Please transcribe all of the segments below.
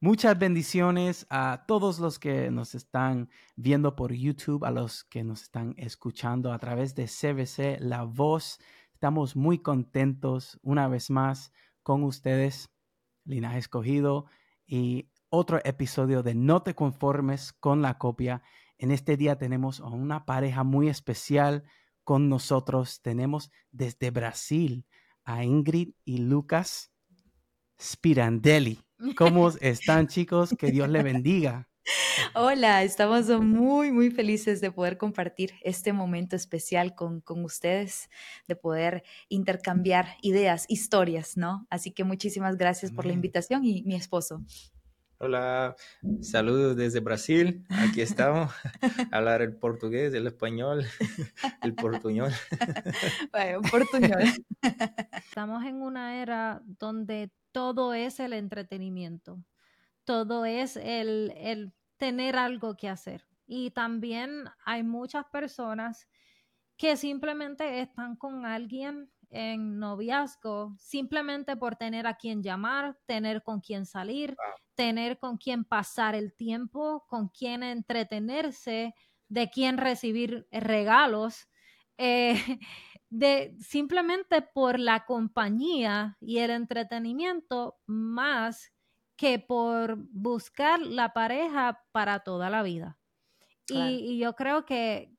Muchas bendiciones a todos los que nos están viendo por YouTube, a los que nos están escuchando a través de CBC La Voz. Estamos muy contentos una vez más con ustedes, Linaje Escogido, y otro episodio de No te conformes con la copia. En este día tenemos a una pareja muy especial con nosotros. Tenemos desde Brasil a Ingrid y Lucas Spirandelli. ¿Cómo están chicos? Que Dios le bendiga. Hola, estamos muy, muy felices de poder compartir este momento especial con, con, ustedes, de poder intercambiar ideas, historias, ¿no? Así que muchísimas gracias por la invitación y mi esposo. Hola, saludos desde Brasil. Aquí estamos. Hablar el portugués, el español, el portuñol. Bueno, portuñol. Estamos en una era donde todo es el entretenimiento, todo es el, el tener algo que hacer. Y también hay muchas personas que simplemente están con alguien en noviazgo simplemente por tener a quien llamar, tener con quien salir, tener con quien pasar el tiempo, con quien entretenerse, de quien recibir regalos. Eh, de simplemente por la compañía y el entretenimiento más que por buscar la pareja para toda la vida. Y, yo creo que,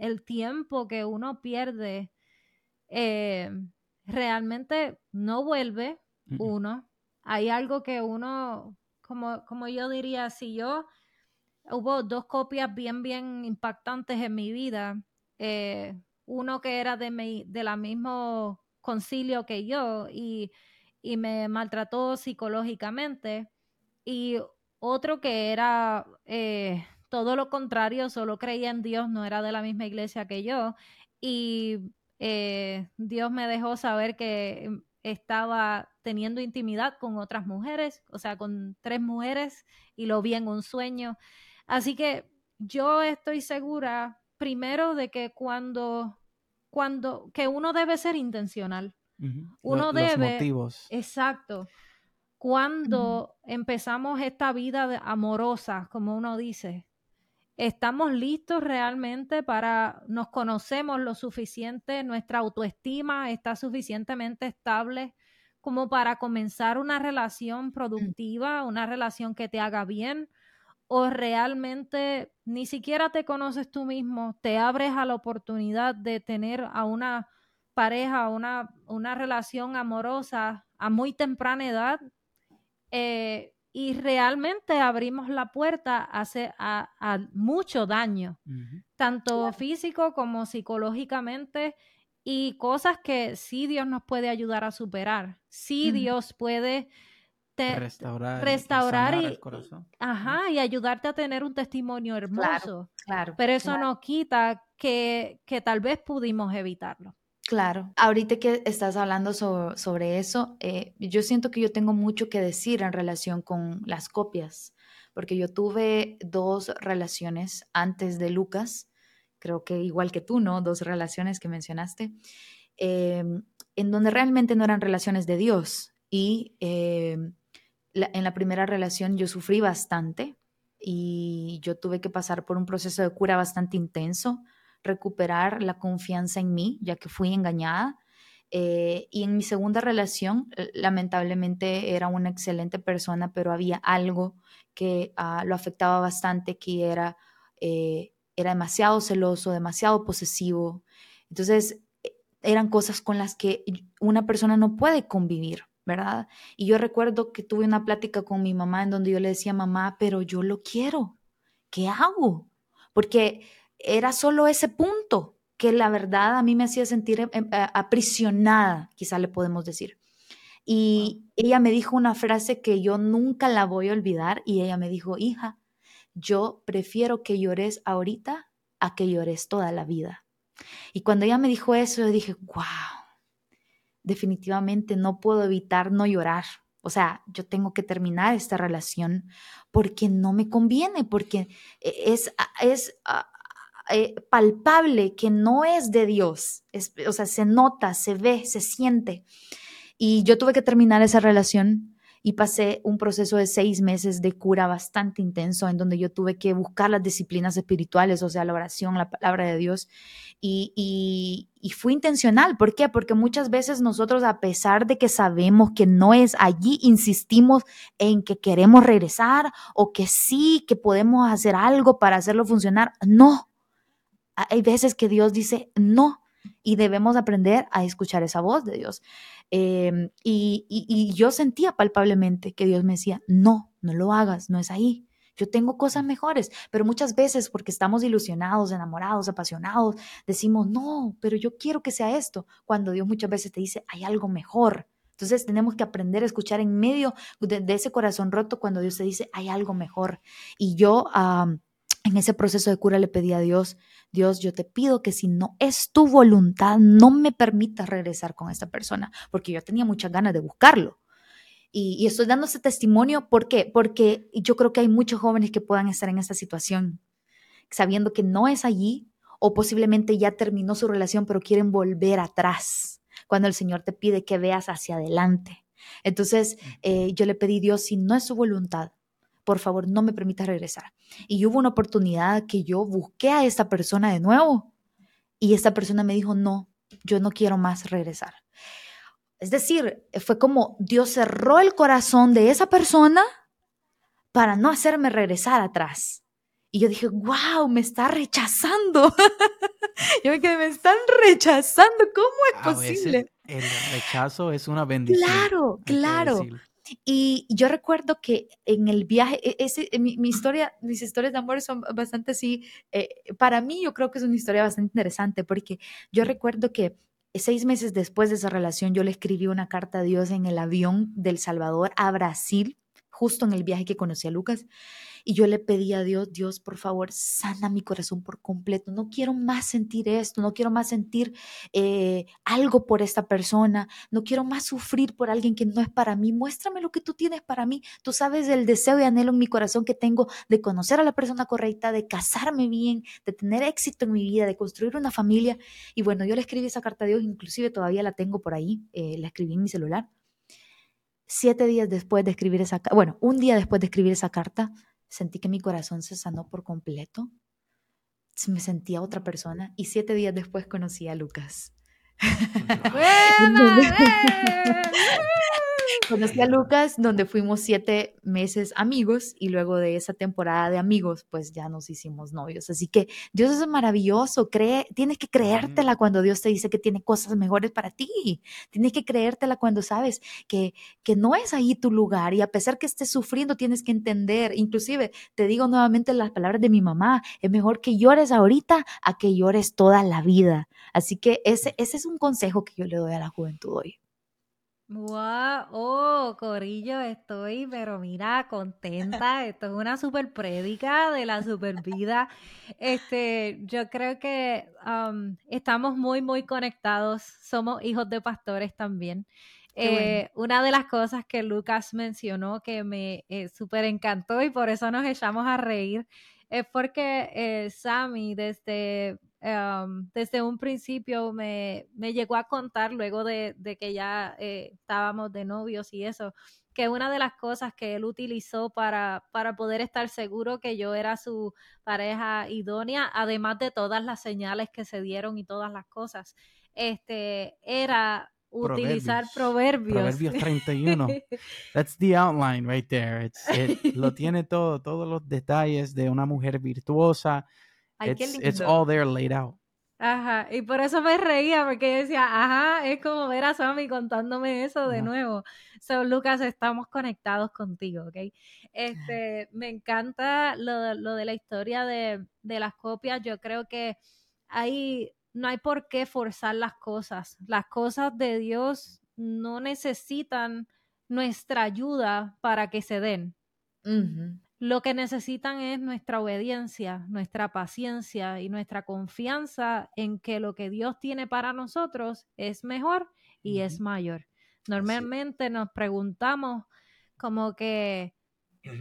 el tiempo que uno pierde eh, realmente no vuelve uno. Hay algo que uno, como, como yo diría, si yo, hubo dos copias bien, bien impactantes en mi vida. Eh, uno que era de, mi, de la mismo concilio que yo y, me maltrató psicológicamente y otro que era eh, todo lo contrario, solo creía en Dios, no era de la misma iglesia que yo y eh, Dios me dejó saber que estaba teniendo intimidad con otras mujeres, o sea, con tres mujeres y lo vi en un sueño. Así que yo estoy segura primero de que cuando, cuando, que uno debe ser intencional. Uno debe. motivos. Exacto. Cuando empezamos esta vida amorosa, como uno dice, estamos listos realmente para, nos conocemos lo suficiente, nuestra autoestima está suficientemente estable como para comenzar una relación productiva, una relación que te haga bien, o realmente ni siquiera te conoces tú mismo, te abres a la oportunidad de tener a una pareja, una, una relación amorosa a muy temprana edad eh, y realmente abrimos la puerta a, hacer, a, mucho daño, tanto físico como psicológicamente y cosas que sí Dios nos puede ayudar a superar, sí Dios puede restaurar, y, el corazón. Ajá, y ayudarte a tener un testimonio hermoso. Claro, Pero eso no quita que, que, tal vez pudimos evitarlo. Claro, ahorita que estás hablando sobre eso, eh, yo siento que yo tengo mucho que decir en relación con las copias, porque yo tuve dos relaciones antes de Lucas, creo que igual que tú, ¿no? Dos relaciones que mencionaste, em, en donde realmente no eran relaciones de Dios. Y en la primera relación yo sufrí bastante y yo tuve que pasar por un proceso de cura bastante intenso, recuperar la confianza en mí, ya que fui engañada. Eh, y en mi segunda relación, lamentablemente era una excelente persona, pero había algo que ah, lo afectaba bastante, que era, eh, era demasiado celoso, demasiado posesivo. Entonces, eran cosas con las que una persona no puede convivir. ¿Verdad? Y yo recuerdo que tuve una plática con mi mamá en donde yo le decía, mamá, pero yo lo quiero, ¿qué hago? Porque era solo ese punto que la verdad a mí me hacía sentir em, em, aprisionada, quizá le podemos decir. Y ella me dijo una frase que yo nunca la voy a olvidar y ella me dijo, hija, yo prefiero que llores ahorita a que llores toda la vida. Y cuando ella me dijo eso, yo dije, wow, definitivamente no puedo evitar no llorar. O sea, yo tengo que terminar esta relación porque no me conviene, porque es, es eh, palpable que no es de Dios. o sea, se nota, se ve, se siente. Y yo tuve que terminar esa relación y pasé un proceso de seis meses de cura bastante intenso en donde yo tuve que buscar las disciplinas espirituales, o sea, la oración, la palabra de Dios. Y, y, y fue intencional. ¿Por qué? Porque muchas veces nosotros, a pesar de que sabemos que no es allí, insistimos en que queremos regresar o que sí, que podemos hacer algo para hacerlo funcionar. No. Hay veces que Dios dice no y debemos aprender a escuchar esa voz de Dios. Em, y, yo sentía palpablemente que Dios me decía, no, no lo hagas, no es ahí. Yo tengo cosas mejores, pero muchas veces porque estamos ilusionados, enamorados, apasionados, decimos, no, pero yo quiero que sea esto, cuando Dios muchas veces te dice, hay algo mejor. Entonces tenemos que aprender a escuchar en medio de, ese corazón roto cuando Dios te dice, hay algo mejor. Y yo en ese proceso de cura le pedí a Dios, Dios, yo te pido que si no es tu voluntad, no me permitas regresar con esta persona, porque yo tenía muchas ganas de buscarlo. Y, estoy dando ese testimonio, ¿por qué? Porque yo creo que hay muchos jóvenes que puedan estar en esta situación, sabiendo que no es allí o posiblemente ya terminó su relación, pero quieren volver atrás, cuando el Señor te pide que veas hacia adelante. Entonces, eh, yo le pedí, Dios, si no es su voluntad, por favor, no me permitas regresar. Y hubo una oportunidad que yo busqué a esta persona de nuevo y esta persona me dijo, no, yo no quiero más regresar. Es decir, fue como Dios cerró el corazón de esa persona para no hacerme regresar atrás. Y yo dije, wow, me está rechazando. yo me quedé, me están rechazando. ¿Cómo es posible? el rechazo es una bendición. Claro, claro. Y yo recuerdo que en el viaje, e, ese, eh, mi, historia, mis historias de amor son bastante así, eh, para mí yo creo que es una historia bastante interesante porque yo recuerdo que seis meses después de esa relación yo le escribí una carta a Dios en el avión del Salvador a Brasil, justo en el viaje que conocí a Lucas. Y yo le pedí a Dios, Dios, por favor, sana mi corazón por completo. No quiero más sentir esto, no quiero más sentir eh, algo por esta persona, no quiero más sufrir por alguien que no es para mí. Muéstrame lo que tú tienes para mí. Tú sabes el deseo y anhelo en mi corazón que tengo de conocer a la persona correcta, de casarme bien, de tener éxito en mi vida, de construir una familia. Y bueno, yo le escribí esa carta a Dios, inclusive todavía la tengo por ahí, eh, la escribí en mi celular. Siete días después de escribir esa, bueno, un día después de escribir esa carta, sentí que mi corazón se sanó por completo. Me sentía otra persona y siete días después conocí a Lucas. Conocí a Lucas, donde fuimos siete meses amigos y luego de esa temporada de amigos, pues ya nos hicimos novios. Así que Dios es maravilloso, cree, tienes que creértela cuando Dios te dice que tiene cosas mejores para ti. Tienes que creértela cuando sabes que, que no es ahí tu lugar y a pesar que estés sufriendo, tienes que entender. Inclusive, te digo nuevamente las palabras de mi mamá, es mejor que llores ahorita a que llores toda la vida. Así que ese, ese es un consejo que yo le doy a la juventud hoy. Wow, oh, Corillo, estoy, pero mira, contenta. Esto es una super prédica de la super vida. Este, yo creo que estamos muy, muy conectados. Somos hijos de pastores también. Eh, una de las cosas que Lucas mencionó que me eh, súper encantó y por eso nos echamos a reír es porque eh, Sammy desde Em, desde un principio me, llegó a contar, luego de, que ya eh, estábamos de novios y eso, que una de las cosas que él utilizó para, para poder estar seguro que yo era su pareja idónea, además de todas las señales que se dieron y todas las cosas, este, era utilizar proverbios. Proverbios 31. That's the outline right there. lo tiene todo, todos los detalles de una mujer virtuosa, it's, all there laid out. Ajá, y por eso me reía, porque yo decía, ajá, es como ver a Sammy contándome eso de nuevo. So, Lucas, estamos conectados contigo, ¿ok? Este, me encanta lo, lo de la historia de, de, las copias. Yo creo que ahí no hay por qué forzar las cosas. Las cosas de Dios no necesitan nuestra ayuda para que se den. Lo que necesitan es nuestra obediencia, nuestra paciencia y nuestra confianza en que lo que Dios tiene para nosotros es mejor y es mayor. Normalmente nos preguntamos como que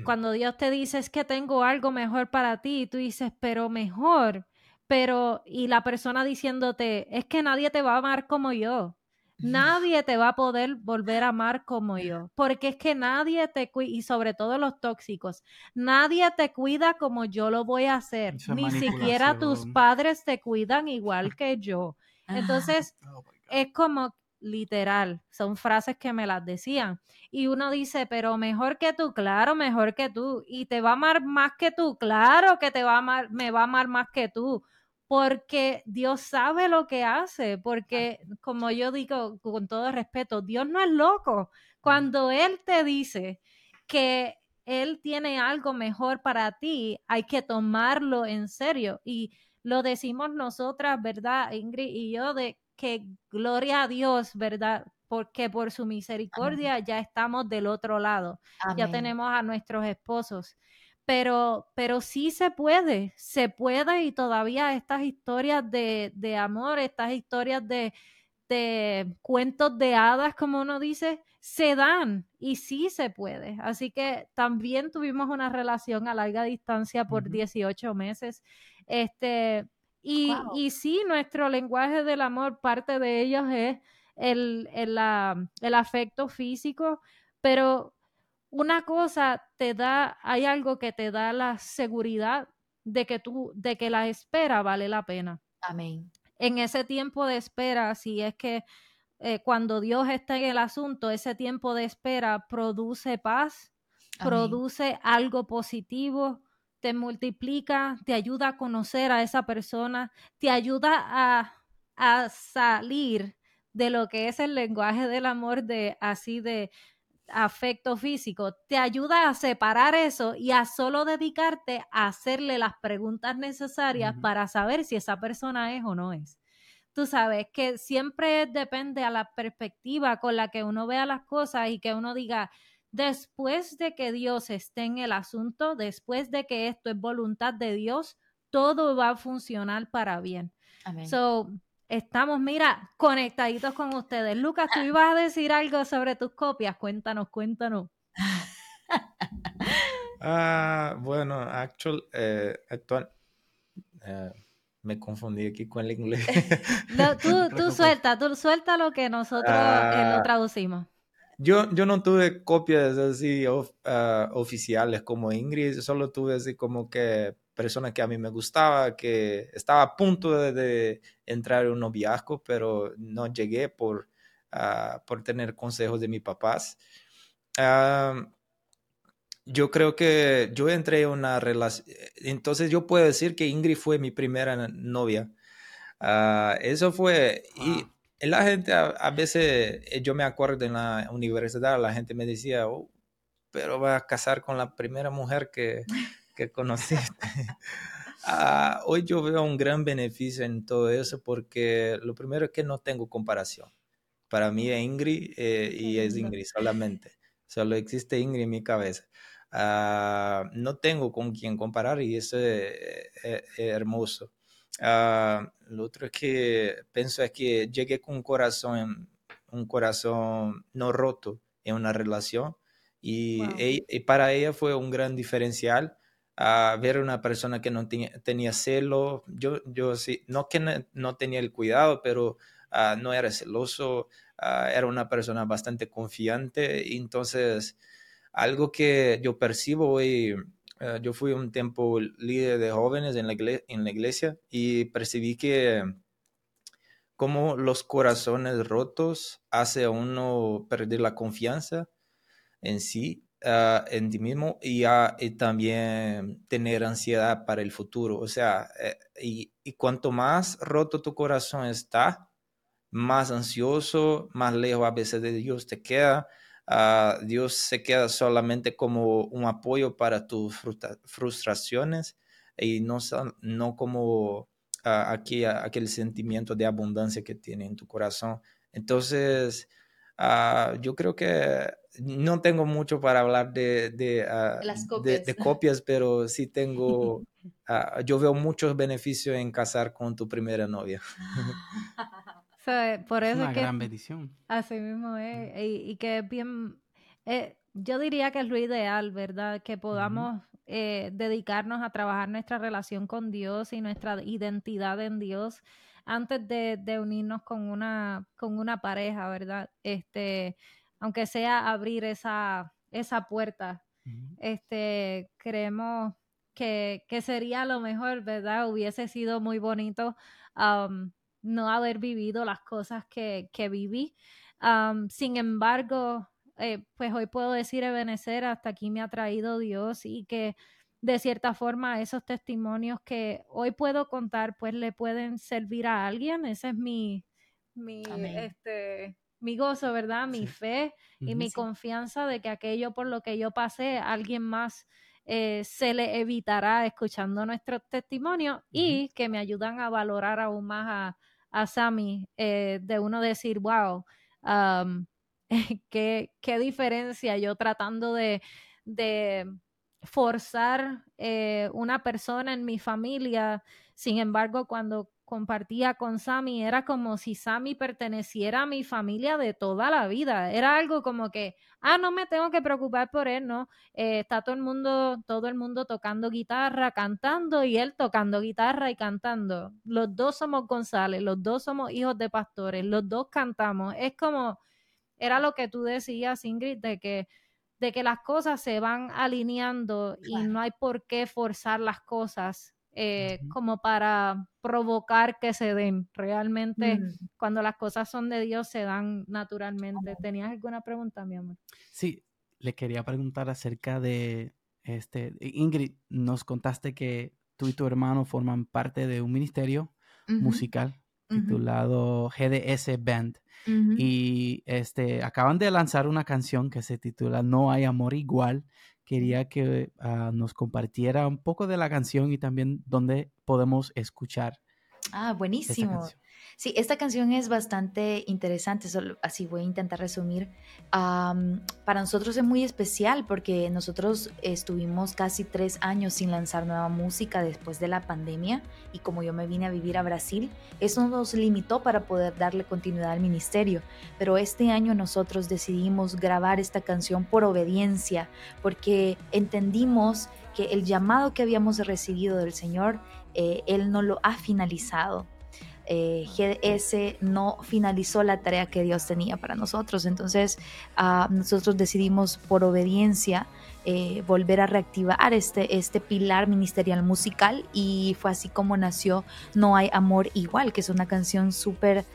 cuando Dios te dice es que tengo algo mejor para ti, tú dices, pero mejor, pero y la persona diciéndote, es que nadie te va a amar como yo. Nadie te va a poder volver a amar como yo, porque es que nadie te cuida, y sobre todo los tóxicos, nadie te cuida como yo lo voy a hacer, ni siquiera tus padres te cuidan igual que yo. Entonces, oh es como literal, son frases que me las decían. Y uno dice, pero mejor que tú, claro, mejor que tú. Y te va a amar más que tú, claro que te va a amar, me va a amar más que tú porque Dios sabe lo que hace, porque como yo digo con todo respeto, Dios no es loco. Cuando Él te dice que Él tiene algo mejor para ti, hay que tomarlo en serio. Y lo decimos nosotras, ¿verdad, Ingrid y yo? De que gloria a Dios, ¿verdad? Porque por su misericordia ya estamos del otro lado. Ya tenemos a nuestros esposos pero, pero sí se puede, se puede y todavía estas historias de, de amor, estas historias de, de, cuentos de hadas, como uno dice, se dan y sí se puede. Así que también tuvimos una relación a larga distancia por 18 meses. Este, y, y sí, nuestro lenguaje del amor, parte de ellos es el, el, el afecto físico, pero una cosa te da, hay algo que te da la seguridad de que tú, de que la espera vale la pena. Amén. En ese tiempo de espera, si es que eh, cuando Dios está en el asunto, ese tiempo de espera produce paz, produce algo positivo, te multiplica, te ayuda a conocer a esa persona, te ayuda a, a salir de lo que es el lenguaje del amor de así de afecto físico, te ayuda a separar eso y a solo dedicarte a hacerle las preguntas necesarias para saber si esa persona es o no es. Tú sabes que siempre depende a la perspectiva con la que uno vea las cosas y que uno diga, después de que Dios esté en el asunto, después de que esto es voluntad de Dios, todo va a funcionar para bien. Amén. So, Estamos, mira, conectaditos con ustedes. Lucas, tú ibas a decir algo sobre tus copias. Cuéntanos, cuéntanos. Ah, bueno, actual, eh, actual, eh, me confundí aquí con el inglés. tú, tú suelta, tú suelta lo que nosotros eh, lo ah, traducimos. Yo, yo no tuve copias así ah, oficiales como Ingrid, solo tuve así como que persona que a mí me gustaba, que estaba a punto de, entrar en un noviazgo, pero no llegué por, ah, por tener consejos de mis papás. yo creo que yo entré en una relación, entonces yo puedo decir que Ingrid fue mi primera novia. Ah, eso fue, y la gente a, veces, eh, yo me acuerdo en la universidad, la gente me decía, oh, pero va a casar con la primera mujer que, que conociste. Ah, hoy yo veo un gran beneficio en todo eso porque lo primero es que no tengo comparación. Para mí es Ingrid eh, y es Ingrid solamente. Solo existe Ingrid en mi cabeza. Ah, no tengo con quién comparar y eso es, hermoso. Ah, lo otro es que pienso es que llegué con un corazón, un corazón no roto en una relación y, y para ella fue un gran diferencial a ver una persona que no tenía, celo. Yo, yo sí, no que no, tenía el cuidado, pero ah, no era celoso, ah, era una persona bastante confiante. Entonces, algo que yo percibo hoy, ah, yo fui un tiempo líder de jóvenes en la, en la iglesia y percibí que como los corazones rotos hace a uno perder la confianza en sí Ah, en ti mismo y, también tener ansiedad para el futuro. O sea, eh, y, cuanto más roto tu corazón está, más ansioso, más lejos a veces de Dios te queda. Ah, Dios se queda solamente como un apoyo para tus frustraciones y no, no como aquí, aquel sentimiento de abundancia que tiene en tu corazón. Entonces, yo creo que no tengo mucho para hablar de, de, ah, copias. pero sí tengo, ah, yo veo muchos beneficios en casar con tu primera novia. por eso es una gran bendición. Así mismo es, y, que es bien, eh, yo diría que es lo ideal, ¿verdad? Que podamos eh, dedicarnos a trabajar nuestra relación con Dios y nuestra identidad en Dios antes de, unirnos con una, con una pareja, ¿verdad? Este, aunque sea abrir esa, esa puerta, este, creemos que, sería lo mejor, ¿verdad? Hubiese sido muy bonito no haber vivido las cosas que, viví. sin embargo, eh, pues hoy puedo decir, Ebenecer, hasta aquí me ha traído Dios y que de cierta forma esos testimonios que hoy puedo contar pues le pueden servir a alguien. Ese es mi, mi, este, mi gozo, ¿verdad? Mi fe y mi confianza de que aquello por lo que yo pasé, alguien más eh, se le evitará escuchando nuestros testimonios y que me ayudan a valorar aún más a, a Sammy, eh, de uno decir, wow, qué, qué diferencia yo tratando de, de forzar eh, una persona en mi familia. Sin embargo, cuando compartía con Sammy, era como si Sammy perteneciera a mi familia de toda la vida. Era algo como que, ah, no me tengo que preocupar por él, ¿no? Eh, está todo el mundo, todo el mundo tocando guitarra, cantando y él tocando guitarra y cantando. Los dos somos González, los dos somos hijos de pastores, los dos cantamos. Es como, era lo que tú decías, Ingrid, de que de que las cosas se van alineando y no hay por qué forzar las cosas eh, como para provocar que se den. Realmente, mm. cuando las cosas son de Dios, se dan naturalmente. ¿Tenías alguna pregunta, mi amor? Sí, le quería preguntar acerca de, este, Ingrid, nos contaste que tú y tu hermano forman parte de un ministerio musical titulado GDS Band. Y este, acaban de lanzar una canción que se titula No hay amor igual. Quería que ah, nos compartiera un poco de la canción y también dónde podemos escuchar. Ah, buenísimo. Sí, esta canción es bastante interesante, así voy a intentar resumir. para nosotros es muy especial porque nosotros estuvimos casi tres años sin lanzar nueva música después de la pandemia y como yo me vine a vivir a Brasil, eso nos limitó para poder darle continuidad al ministerio. Pero este año nosotros decidimos grabar esta canción por obediencia porque entendimos que el llamado que habíamos recibido del Señor, eh, Él no lo ha finalizado eh, GDS no finalizó la tarea que Dios tenía para nosotros. Entonces ah, nosotros decidimos por obediencia eh, volver a reactivar este, este pilar ministerial musical y fue así como nació No hay amor igual, que es una canción súper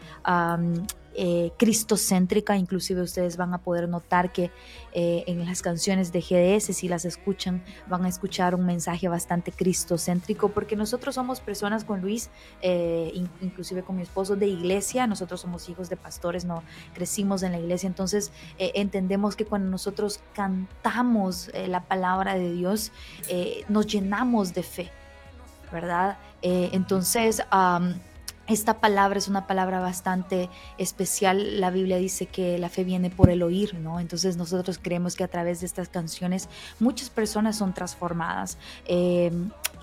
eh, cristocéntrica, inclusive ustedes van a poder notar que eh, en las canciones de GDS, si las escuchan, van a escuchar un mensaje bastante cristocéntrico, porque nosotros somos personas con Luis, eh, inclusive con mi esposo de iglesia, nosotros somos hijos de pastores, no crecimos en la iglesia, entonces entendemos que cuando nosotros cantamos la palabra de Dios, nos llenamos de fe, ¿verdad? entonces, esta palabra es una palabra bastante especial. La Biblia dice que la fe viene por el oír, ¿no? Entonces nosotros creemos que a través de estas canciones muchas personas son transformadas. Eh,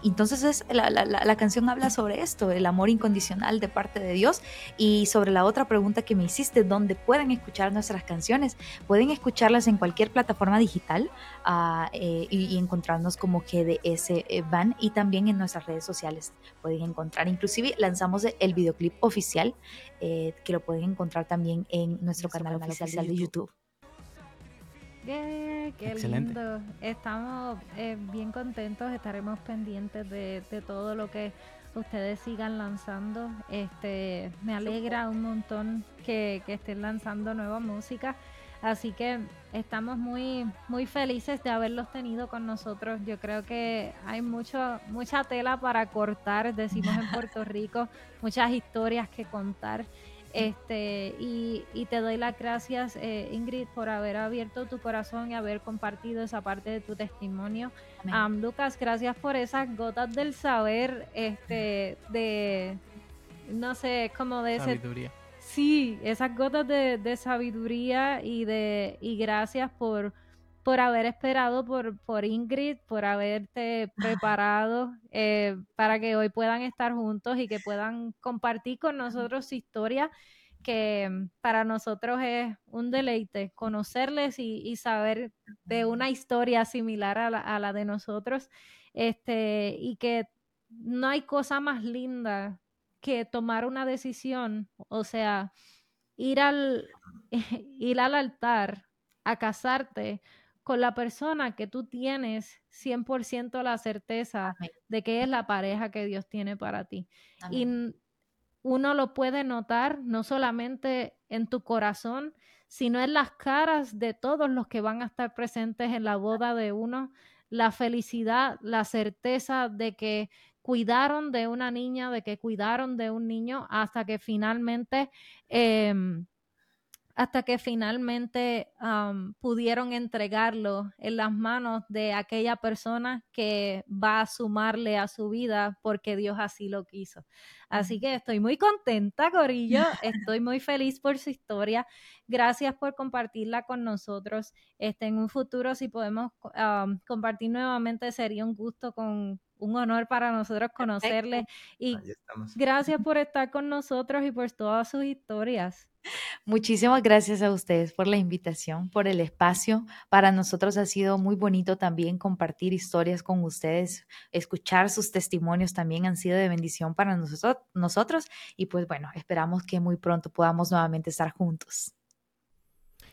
entonces la, canción habla sobre esto, el amor incondicional de parte de Dios y sobre la otra pregunta que me hiciste, ¿dónde pueden escuchar nuestras canciones? Pueden escucharlas en cualquier plataforma digital ah, eh, y, encontrarnos como GDS Van y también en nuestras redes sociales pueden encontrar. Inclusive lanzamos el videoclip oficial eh, que lo pueden encontrar también en nuestro canal oficial de YouTube qué lindo. Estamos eh, bien contentos, estaremos pendientes de, todo lo que ustedes sigan lanzando. Este, me alegra un montón que, estén lanzando nueva música. Así que estamos muy, muy felices de haberlos tenido con nosotros. Yo creo que hay mucho, mucha tela para cortar, decimos en Puerto Rico, muchas historias que contar. Este, y, te doy las gracias, eh, Ingrid, por haber abierto tu corazón y haber compartido esa parte de tu testimonio. Lucas, gracias por esas gotas del saber, este, de, no sé, como de Sabiduría. ese Sí, esas gotas de, sabiduría y de y gracias por, por haber esperado por, por Ingrid, por haberte preparado eh, para que hoy puedan estar juntos y que puedan compartir con nosotros su historia, que para nosotros es un deleite conocerles y, saber de una historia similar a la, a la de nosotros, este, y que no hay cosa más linda que tomar una decisión, o sea, ir al, ir al altar a casarte con la persona que tú tienes 100% la certeza de que es la pareja que Dios tiene para ti. Y uno lo puede notar no solamente en tu corazón, sino en las caras de todos los que van a estar presentes en la boda de uno, la felicidad, la certeza de que cuidaron de una niña, de que cuidaron de un niño hasta que finalmente em, hasta que finalmente pudieron entregarlo en las manos de aquella persona que va a sumarle a su vida porque Dios así lo quiso. Así que estoy muy contenta, Corillo, estoy muy feliz por su historia. Gracias por compartirla con nosotros. Este, en un futuro, si podemos compartir nuevamente, sería un gusto con un honor para nosotros conocerle. Y gracias por estar con nosotros y por todas sus historias. Muchísimas gracias a ustedes por la invitación, por el espacio. Para nosotros ha sido muy bonito también compartir historias con ustedes, escuchar sus testimonios también han sido de bendición para nosotros, y pues bueno, esperamos que muy pronto podamos nuevamente estar juntos.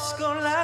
It's gonna.